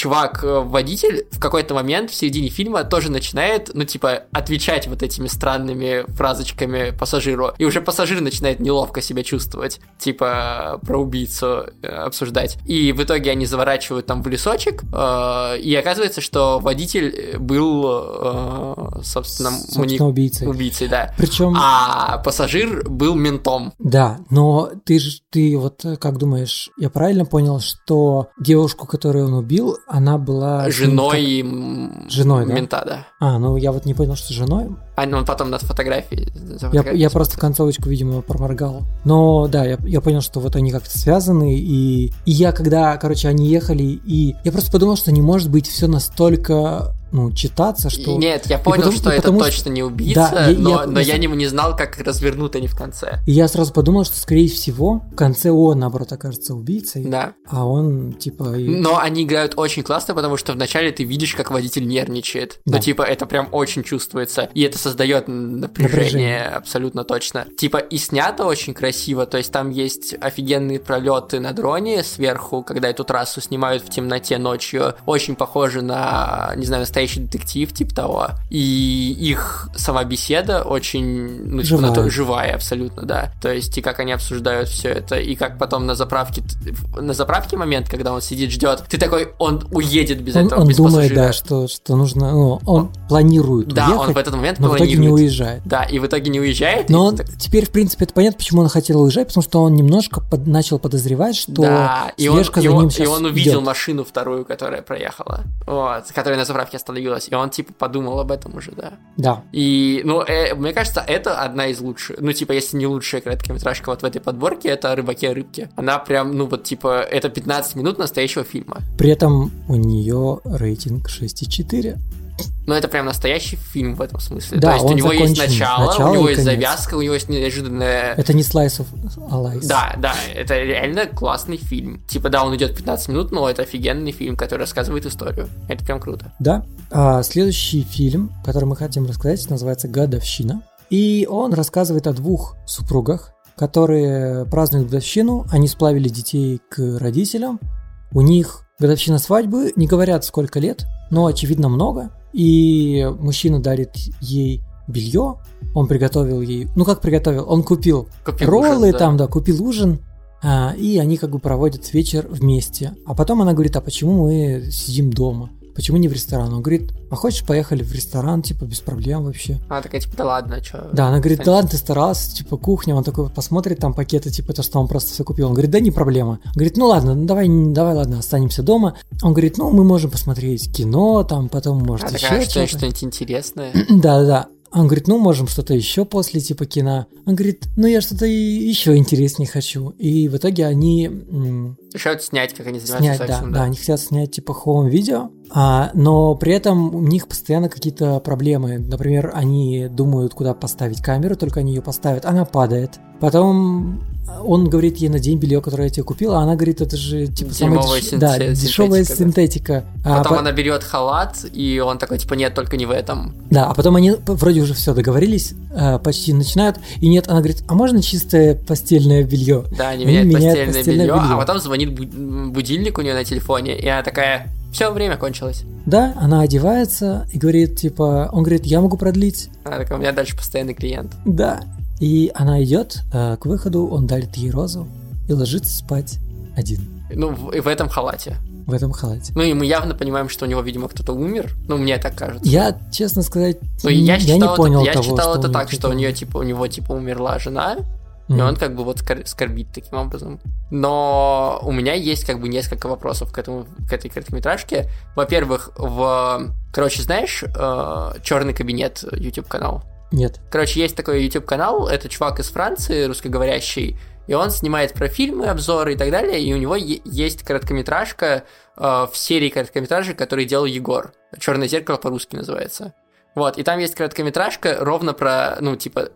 э, чувак, э, водитель, в какой-то момент в середине фильма тоже начинает, ну, типа, отвечать вот этими странными фразочками пассажиру. И уже пассажир начинает неловко себя чувствовать, типа, про убийцу э, обсуждать. И в итоге они заворачивают там в лесочек, э, и оказывается, что водитель был, э, собственно,
Собственно,
мани-
убийцей.
убийцей, да.
Причем,
А пассажир был ментом.
да, но ты же, ты вот э, как думаешь, я правильно понял, что девушку, которую он убил, она была...
Женой,
как- Женой, да?
мента, да.
А, ну я вот не понял, что женой.
А ну, он потом на фотографии.
Я, я просто концовочку, видимо, проморгал. Но да, я, я понял, что вот они как-то связаны. И, и я, когда, короче, они ехали, и я просто подумал, что не может быть все настолько, ну, читаться, что...
Нет, я понял,
потом-
что это
потому
точно
что-
не убийца,
Да, я-
но,
я-
но
я
я не, не знал, как развернут они в конце.
И я сразу подумал, что, скорее всего, в конце он, наоборот, окажется убийцей.
Да.
А он, типа... и-
Но они играют очень классно, потому что вначале ты видишь, как водитель нервничает.
Да.
Ну, типа, это прям очень чувствуется. И это создает напряжение,
Напряжение.
абсолютно точно. Типа, и снято очень красиво. То есть там есть офигенные пролеты на дроне сверху, когда эту трассу снимают в темноте ночью. Очень похоже на, не знаю, настоящий детектив, типа того. И их сама беседа очень, ну, типа,
Живая.
нато- живая абсолютно, да. То есть, и как они обсуждают все это, и как потом на заправке, на заправке момент, когда он сидит, ждет, ты такой, он уедет без
он,
этого,
он
без
думает,
пассажира.
да, что, что нужно... Ну, он планирует
Да,
уехать,
он в этот момент
но в итоге не
планирует.
уезжает.
Да, и в итоге не уезжает.
Но он,
так-
теперь, в принципе, это понятно, почему он хотел уезжать, потому что он немножко под- начал подозревать, что
да, и он,
слежка
и,
за
он,
ним
и он увидел
идет.
машину вторую, которая проехала, вот, которая на заправке остановилась, и он, типа, подумал об этом уже, да.
Да.
И, ну, э, мне кажется, это одна из лучших, ну, типа, если не лучшая короткометражка вот в этой подборке, это «Рыбаки о рыбке». Она прям, ну, вот, типа, это 15 минут настоящего фильма.
При этом у нее рейтинг 6,4.
Но это прям настоящий фильм в этом смысле.
Да,
То есть у него есть начало,
Начало
у него есть
конец.
завязка, у него есть неожиданная...
Это не Slice of Life.
Да, да, это реально классный фильм. Типа, да, он идет 15 минут, но это офигенный фильм, который рассказывает историю. Это прям круто.
Да. А следующий фильм, который мы хотим рассказать, называется «Годовщина». И он рассказывает о двух супругах, которые празднуют годовщину. Они сплавили детей к родителям. У них годовщина свадьбы, не говорят сколько лет, но очевидно много. И мужчина дарит ей белье, он приготовил ей, ну как приготовил, он купил,
Купил
роллы
ужин, да.
там, да, купил ужин, а, и они как бы проводят вечер вместе. А потом она говорит, а почему мы сидим дома? Почему не в ресторан? Он говорит, а хочешь поехали в ресторан, типа, без проблем вообще.
Она такая, типа, да ладно, что.
Да, она говорит, да ладно, ты старался, типа, кухня, он такой посмотрит там пакеты, типа, то, что он просто все купил. Он говорит, да не проблема. Говорит, ну ладно, ну давай, давай, ладно, останемся дома. Он говорит, ну мы можем посмотреть кино, там, потом, может,
Она
еще
такая,
что-то.
что-нибудь интересное.
Да-да-да. Он говорит, ну, можем что-то еще после типа кино. Он говорит, ну, я что-то еще интереснее хочу. И в итоге они
Решают снять, как они занимаются
снять, да,
сексом,
да, они хотят снять типа хоум-видео, а, но при этом у них постоянно какие-то проблемы. Например, они думают, куда поставить камеру, только они ее поставят, она падает. Потом он говорит ей надень белье, которое я тебе купил, а она говорит, это же типа самая деш- да,
синте-
дешевая
синтетика, да.
А
Потом
по-
она берет халат, и он такой, типа, нет, только не в этом.
Да, а потом они вроде уже все договорились, э, почти начинают, и нет, она говорит, а можно чистое постельное белье?
Да, они
Они
меняют
меняют
постельное,
постельное
белье,
белье.
а потом звонит бу- будильник у нее на телефоне, и она такая, все, время кончилось.
Да, она одевается и говорит, типа, он говорит, я могу продлить.
Она такая, у меня дальше постоянный клиент.
Да. И она идет э, к выходу, он дарит ей розу и ложится спать один
Ну, в, и в этом халате.
в этом халате.
Ну, и мы явно понимаем, что у него, видимо, кто-то умер. Ну, мне так кажется.
Я, честно сказать,
Ну, я,
не
считал,
понял
это, я
того,
считал это так, что у нее, типа, у него, типа, умерла жена, и
Мгм.
он как бы вот скор- скорбит таким образом. Но у меня есть как бы несколько вопросов к этому, к этой короткометражке. Во-первых, в... Короче, знаешь, Черный кабинет YouTube канал?
Нет.
Короче, есть такой YouTube канал, это чувак из Франции, русскоговорящий, и он снимает про фильмы, обзоры и так далее, и у него есть короткометражка э, в серии короткометражек, которые делал Егор. Черное зеркало по-русски называется. Вот, и там есть короткометражка ровно про, ну, типа,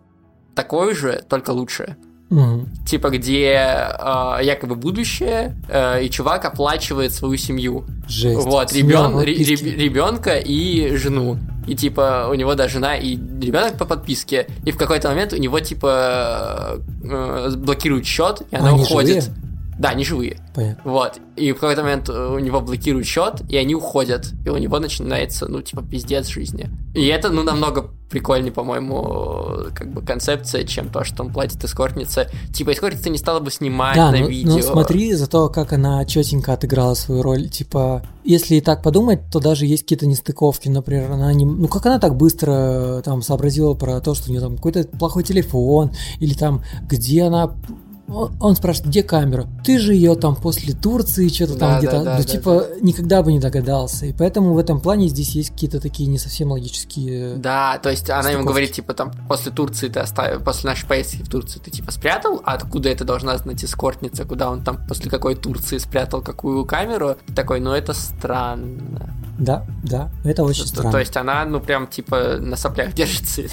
такой же, только лучше.
Мгм.
Типа, где э, якобы будущее, э, и чувак оплачивает свою семью.
Жесть.
Вот, ребен,
подписке.
ребенка и жену. И типа у него да, жена и ребенок по подписке. И в какой-то момент у него типа э, блокирует счет, и она
они
уходит.
живые?
Да, они живые.
Понятно.
Вот. И в какой-то момент э, у него блокируют счет, и они уходят. И у него начинается, ну, типа, пиздец жизни. И это, ну, намного прикольнее, по-моему, как бы концепция, чем то, что он платит эскортнице. Типа, эскортница не стала бы снимать
Да,
на
ну,
видео.
ну смотри за то, как она четенько отыграла свою роль. Типа, если и так подумать, то даже есть какие-то нестыковки. Например, она не... Ну, как она так быстро там сообразила про то, что у нее там какой-то плохой телефон, или там, где она... Он он спрашивает, где камера? Ты же ее там после Турции что-то
Да,
там
да,
где-то...
да,
ну,
да,
типа, никогда бы не догадался. И поэтому в этом плане здесь есть какие-то такие не совсем логические...
Да, то есть она ему говорит, типа, там, после Турции ты оставил, после нашей поездки в Турцию ты, типа, спрятал, а откуда это должна знать эскортница, куда он там, после какой Турции спрятал какую камеру? Ты такой, ну, это странно.
Да, да, это очень
То-
странно.
То есть она, ну, прям, типа, на соплях держится.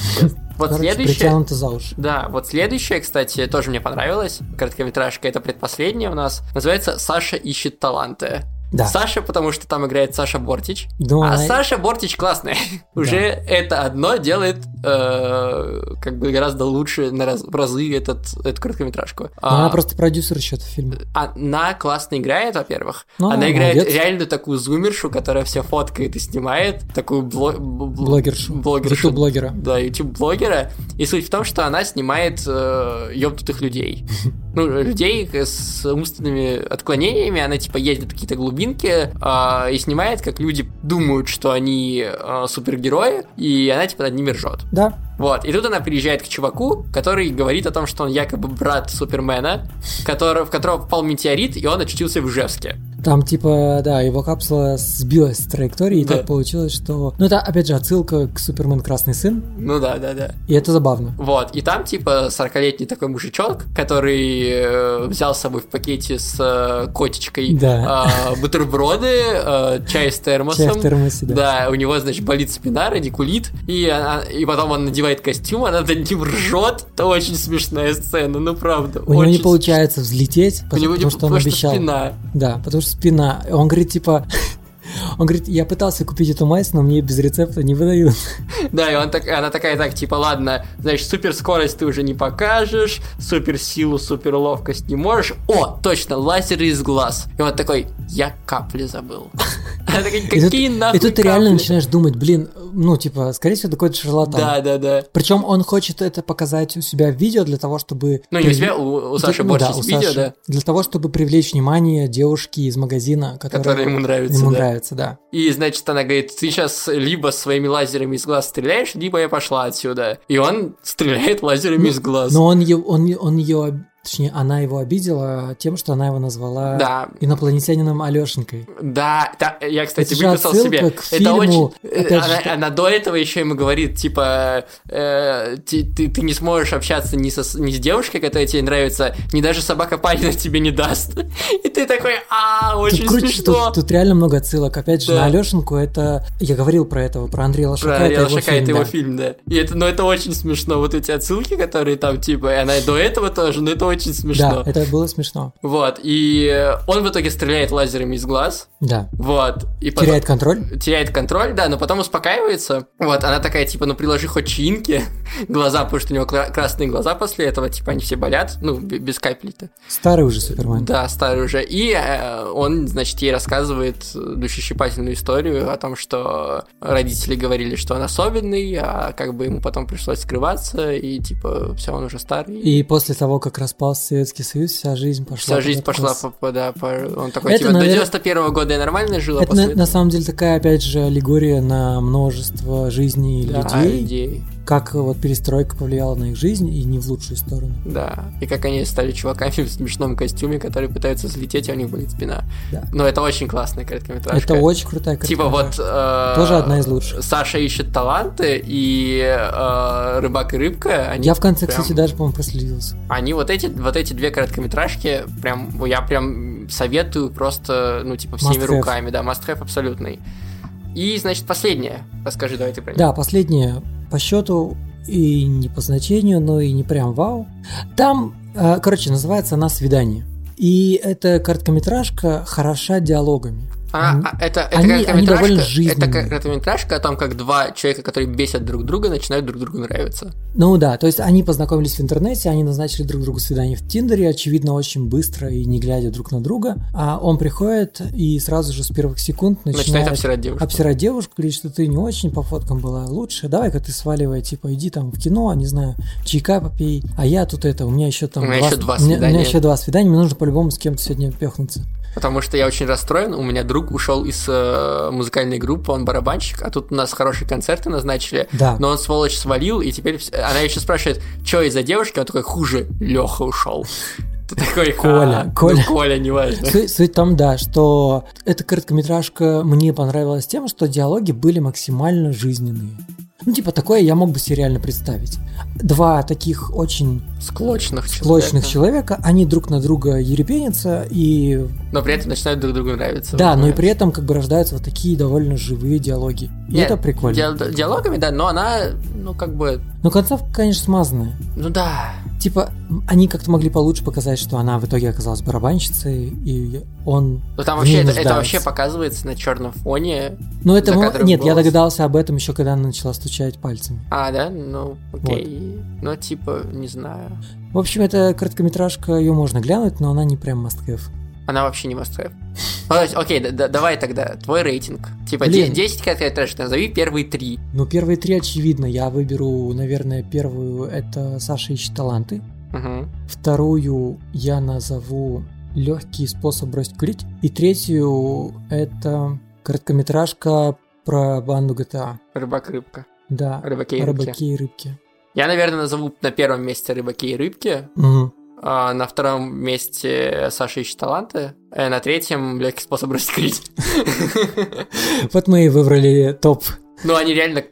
Вот
Короче,
следующее...
за уши.
Да, вот следующая, кстати, тоже мне понравилась. Короткометражка, это предпоследняя у нас. Называется «Саша ищет таланты».
Да.
Саша, потому что там играет Саша Бортич.
Ну,
а Саша Бортич классная. Уже это одно делает э, как бы гораздо лучше на раз- в разы этот, эту короткометражку. А,
Она просто продюсер еще этого фильма.
Она классно играет, во-первых.
Ну,
Она играет
молодец.
реально такую зумершу, которая все фоткает и снимает. Такую бло- бл- бл-
Блогершу.
блогершу.
YouTube-блогера.
Да, YouTube-блогера. И суть в том, что она снимает э, ёбнутых людей. Ну, людей с умственными отклонениями. Она, типа, ездит в какие-то глубинки э, и снимает, как люди думают, что они э, супергерои, и она, типа, над ними ржет.
Да,
Вот, и тут она приезжает к чуваку, который говорит о том, что он якобы брат Супермена, который, в которого попал метеорит, и он очутился в Ижевске.
Там, типа, да, его капсула сбилась с траектории, и
Да.
так получилось, что... Ну, это, опять же, отсылка к Супермен Красный Сын,
Ну да, да, да.
и это забавно.
Вот, и там, типа, 40-летний такой мужичок, который э, взял с собой в пакете с э, котичкой
Да.
э, бутерброды, э, чай с термосом.
Чай в термосе, да.
Да, у него, значит, болит спина, радикулит, и, и потом он надевает костюм, она над ним ржет. Это очень смешная сцена, ну правда.
У него не получается взлететь, потому,
него не-
потому что он обещал.
спина.
Да, потому что спина. Он говорит, типа... Он говорит, я пытался купить эту мазь, но мне без рецепта не выдают.
Да, и он так, она такая, так, типа, ладно, значит, суперскорость ты уже не покажешь, суперсилу, суперловкость не можешь. О, точно, лазеры из глаз. И он такой, я капли забыл. Она такая,
И тут,
какие нахуй
и тут ты реально
капли?»
начинаешь думать, блин, ну, типа, скорее всего, такой шарлатан.
Да, да, да.
Причем он хочет это показать у себя в видео для того, чтобы...
Ну, не у себя, у, у Саши
Ну
больше
да, у
видео,
Саши.
да,
Для того, чтобы привлечь внимание девушки из магазина, которая,
которое ему нравится,
ему
да.
нравится, да.
И, значит, она говорит, ты сейчас либо своими лазерами из глаз стреляешь, либо я пошла отсюда. И он стреляет лазерами из глаз.
Но он он, он ее, точнее, она его обидела тем, что она его назвала
Да.
инопланетянином Алешенькой.
Да, да, я, кстати,
Это
выписал себе.
к
Это
фильму,
очень. э,
опять же,
она, она до этого еще ему говорит, типа, э, ты, ты, ты не сможешь общаться ни, со, ни с девушкой, которая тебе нравится, ни даже собака Панина тебе не даст. И ты такой, а, очень
Тут, круче,
смешно.
тут, тут реально много отсылок. Опять же,
Да.
на Алешенку это... Я говорил про этого, про Андрея Лошака.
Про
это его
Лошака это его фильм, да. И это, ну, это очень смешно. Вот эти отсылки, которые там, типа, и она и до этого тоже, но это очень смешно.
Да, это было смешно.
Вот, и он в итоге стреляет лазерами из глаз.
Да.
Вот. И потом-
Теряет контроль.
теряет контроль, да, но потом успокаивается. Вот, она такая, типа, ну приложи хоть чинки, глаза, потому что у него кра- красные глаза после этого, типа, они все болят, ну, без капель-то.
Старый уже Супермен.
Да, старый уже. И э, он, значит, ей рассказывает душещипательную историю о том, что родители говорили, что он особенный, а как бы ему потом пришлось скрываться, и, типа, все, он уже старый.
И после того, как распался Советский Союз, вся жизнь пошла.
Вся жизнь пошла по, по- да, по- он такой,
Это,
типа,
наверно-
до 91 года я нормально жил, а
Это на, на самом деле такая, опять же, аллегория на множество жизней
Да,
людей,
людей.
Как вот перестройка повлияла на их жизнь и не в лучшую сторону.
Да, и как они стали чуваками в смешном костюме, которые пытаются взлететь, а у них болит спина.
Да.
Но это очень классная короткометражка.
Это очень крутая
Типа вот...
короткометражка.
э,
Тоже одна из лучших.
Саша ищет таланты, и э, Рыбак и Рыбка, они
Я в конце,
прям-
кстати, даже, по-моему, проследился.
Они вот эти, вот эти две короткометражки, прям, я прям советую просто, ну, типа, всеми
Must have.
руками, да, must have абсолютный. И, значит, последнее. Расскажи, давай ты про неё.
Да, последнее по счету и не по значению, но и не прям вау. Там, э, короче, называется она «Свидание». И эта короткометражка хороша диалогами.
А, а, это, это
они- они довольно
Это
жизненные.
короткометражка о том, как два человека, которые бесят друг друга, начинают друг другу нравиться.
Ну да, то есть они познакомились в интернете, они назначили друг другу свидание в Тиндере, очевидно, очень быстро и не глядя друг на друга. А он приходит и сразу же с первых секунд начинает,
Начинает обсирать девушку.
обсирать девушку, говорит, что ты не очень по фоткам была лучше, давай-ка ты сваливай, типа, иди там в кино, не знаю, чайка попей, а я тут это, у меня еще там
У меня еще два
у меня- У меня,
свидания.
еще два свидания, мне нужно по-любому с кем-то сегодня пехнуться.
Потому что я очень расстроен. У меня друг ушел из э, музыкальной группы, он барабанщик, а тут у нас хорошие концерты назначили.
Да.
Но он, сволочь, свалил, и теперь она еще спрашивает, что из-за девушки? Он такой, хуже, Леха ушел. Ты такой,
Коля,
«А, ну,
Коля».
Коля, неважно.
Суть, суть в том, да, что эта короткометражка мне понравилась тем, что диалоги были максимально жизненные. Ну, типа, такое я мог бы себе реально представить. Два таких очень
Склочных
склочных
человека.
человека, они друг на друга ерепенятся, и
Но при этом начинают друг другу нравиться.
да, но и при этом как бы рождаются вот такие довольно живые диалоги. И
Нет,
это прикольно.
диал- диалогами, да, но она, ну, как бы,
Но концовка, конечно, смазанная.
ну да.
Типа, они как-то могли получше показать, что она в итоге оказалась барабанщицей, и он
Ну там вообще, это, это вообще показывается на черном фоне.
Ну, это... Нет, я
голос.
догадался об этом еще, когда она начала стучать пальцами.
А, да? Ну, окей. Ну, типа, не знаю.
В общем, это короткометражка, ее можно глянуть, но она не прям must have.
Она вообще не must have. Ну, Окей, да- да- давай тогда, твой рейтинг. Типа,
Блин.
де- 10 короткометражек, назови первые три.
Ну, первые три очевидно. Я выберу, наверное, первую это Саша ищет таланты.
Мгм.
Вторую я назову легкий способ бросить курить. И третью это короткометражка про банду GTA.
Рыбак-рыбка.
Да,
Рыбаки и рыбки.
рыбаки и рыбки.
Я, наверное, назову на первом месте рыбаки и рыбки.
Мгм.
А, на втором месте Саша ищет таланты. А на третьем легкий способ раскрыть.
Вот мы и выбрали топ.
Ну, они реально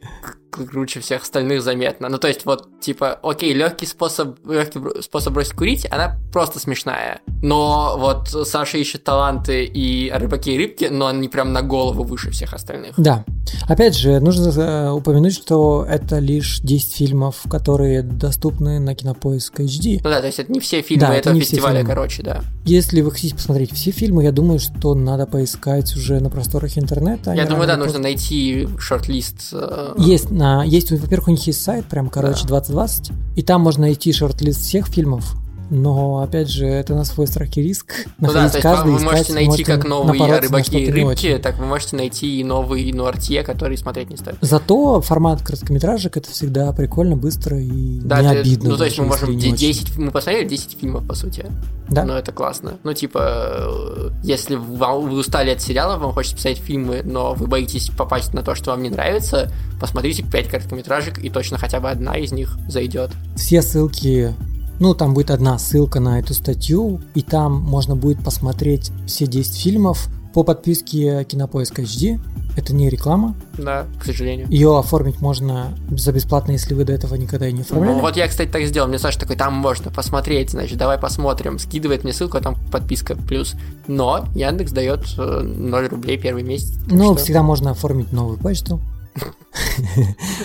круче всех остальных заметно. Ну, то есть, вот, типа, окей, легкий способ, легкий способ бросить курить, она просто смешная. Но вот Саша ищет таланты и рыбаки и рыбки, но они прям на голову выше всех остальных.
Да. Опять же, нужно э, упомянуть, что это лишь 10 фильмов, которые доступны на Кинопоиск HD.
Ну да, то есть это не все фильмы
Да, это
этого
не все
фестиваля,
фильмы.
короче, да.
Если вы хотите посмотреть все фильмы, я думаю, что надо поискать уже на просторах интернета.
Я думаю, да,
или
нужно найти шорт-лист. э,
Есть, есть, во-первых, у них есть сайт, прям, короче, 2020, и там можно найти шорт-лист всех фильмов, но, опять же, это на свой страх и риск.
Ну да, то есть
каждый,
вы
искать,
можете найти
можете
как новые рыбаки и рыбки, так вы можете найти и новый Нуартье, который смотреть не стоит.
Зато формат короткометражек это всегда прикольно, быстро и
Да,
не
ты-
обидно.
ну то есть мы можем
если не
де-
очень.
10, мы посмотрели 10 фильмов, по сути.
Да.
Ну, это классно. Ну, типа, если вам- вы устали от сериалов, вам хочется посмотреть фильмы, но вы боитесь попасть на то, что вам не нравится, посмотрите 5 короткометражек, и точно хотя бы одна из них зайдет.
Все ссылки, ну, там будет одна ссылка на эту статью, и там можно будет посмотреть все 10 фильмов по подписке Кинопоиск HD. Это не реклама.
Да, к сожалению.
Ее оформить можно за бесплатно, если вы до этого никогда и не оформляли.
Ну, вот я, кстати, так сделал. Мне Саша такой, там можно посмотреть, значит, давай посмотрим. Скидывает мне ссылку, а там подписка плюс. Но Яндекс дает э, 0 рублей первый месяц.
Ну,
что-
всегда можно оформить новую почту.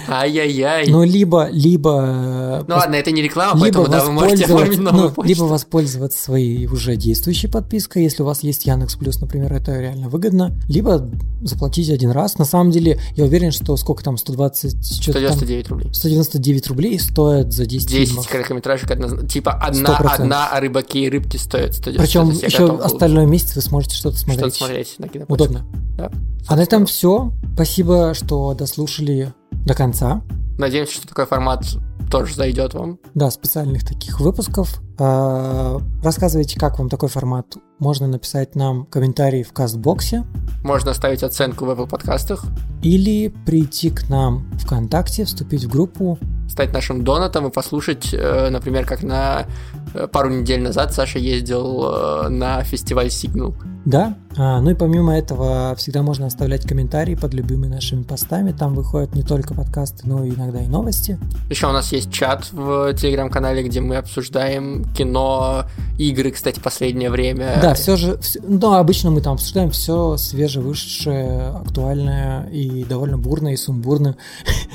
Ай-яй-яй.
Ну, либо, либо... э,
Ну ладно, это не реклама,
либо
поэтому да, вы можете оформить новую
ну,
почту.
либо воспользоваться своей уже действующей подпиской, если у вас есть Яндекс Плюс, например, это реально выгодно, либо заплатить один раз. На самом деле, я уверен, что сколько там, 120, что-то там,
199 рублей.
199 рублей стоит за 10,
10
фильмов.
короткометражек, одна, типа одна,
100%.
одна, а рыбаки и рыбки стоят 190.
Причем еще остальной месяц вы сможете что-то смотреть.
Что-то смотреть на.
Удобно.
Да.
А на этом все. Спасибо, что дослушали до конца.
Надеемся, что такой формат тоже зайдет вам.
Да, специальных таких выпусков. А, Рассказывайте, как вам такой формат. Можно написать нам комментарий в кастбоксе
Можно оставить оценку в Apple подкастах,
или прийти к нам ВКонтакте, вступить в группу.
Стать нашим донатом и послушать, э, например, как на э, пару недель назад Саша ездил э, на фестиваль Сигнал.
Да. А, ну и помимо этого, всегда можно оставлять комментарии под любыми нашими постами. Там выходят не только подкасты, но и иногда и новости.
Еще у нас есть чат в телеграм-канале, где мы обсуждаем кино, игры, кстати, последнее время.
Да, все же, всё- ну, обычно мы там обсуждаем все свежевышедшее, актуальное и довольно бурно и сумбурно,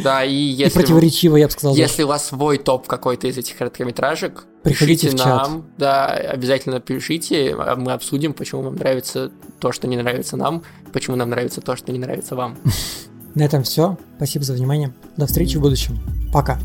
Да, и
и
если вы-
противоречиво, я бы сказал.
Если у вас свой топ какой-то из этих короткометражек,
Приходите
пишите
в чат.
нам, да, обязательно пишите, а мы обсудим, почему вам нравится то, что не нравится нам, почему нам нравится то, что не нравится вам.
На этом все. Спасибо за внимание. До встречи в будущем. Пока.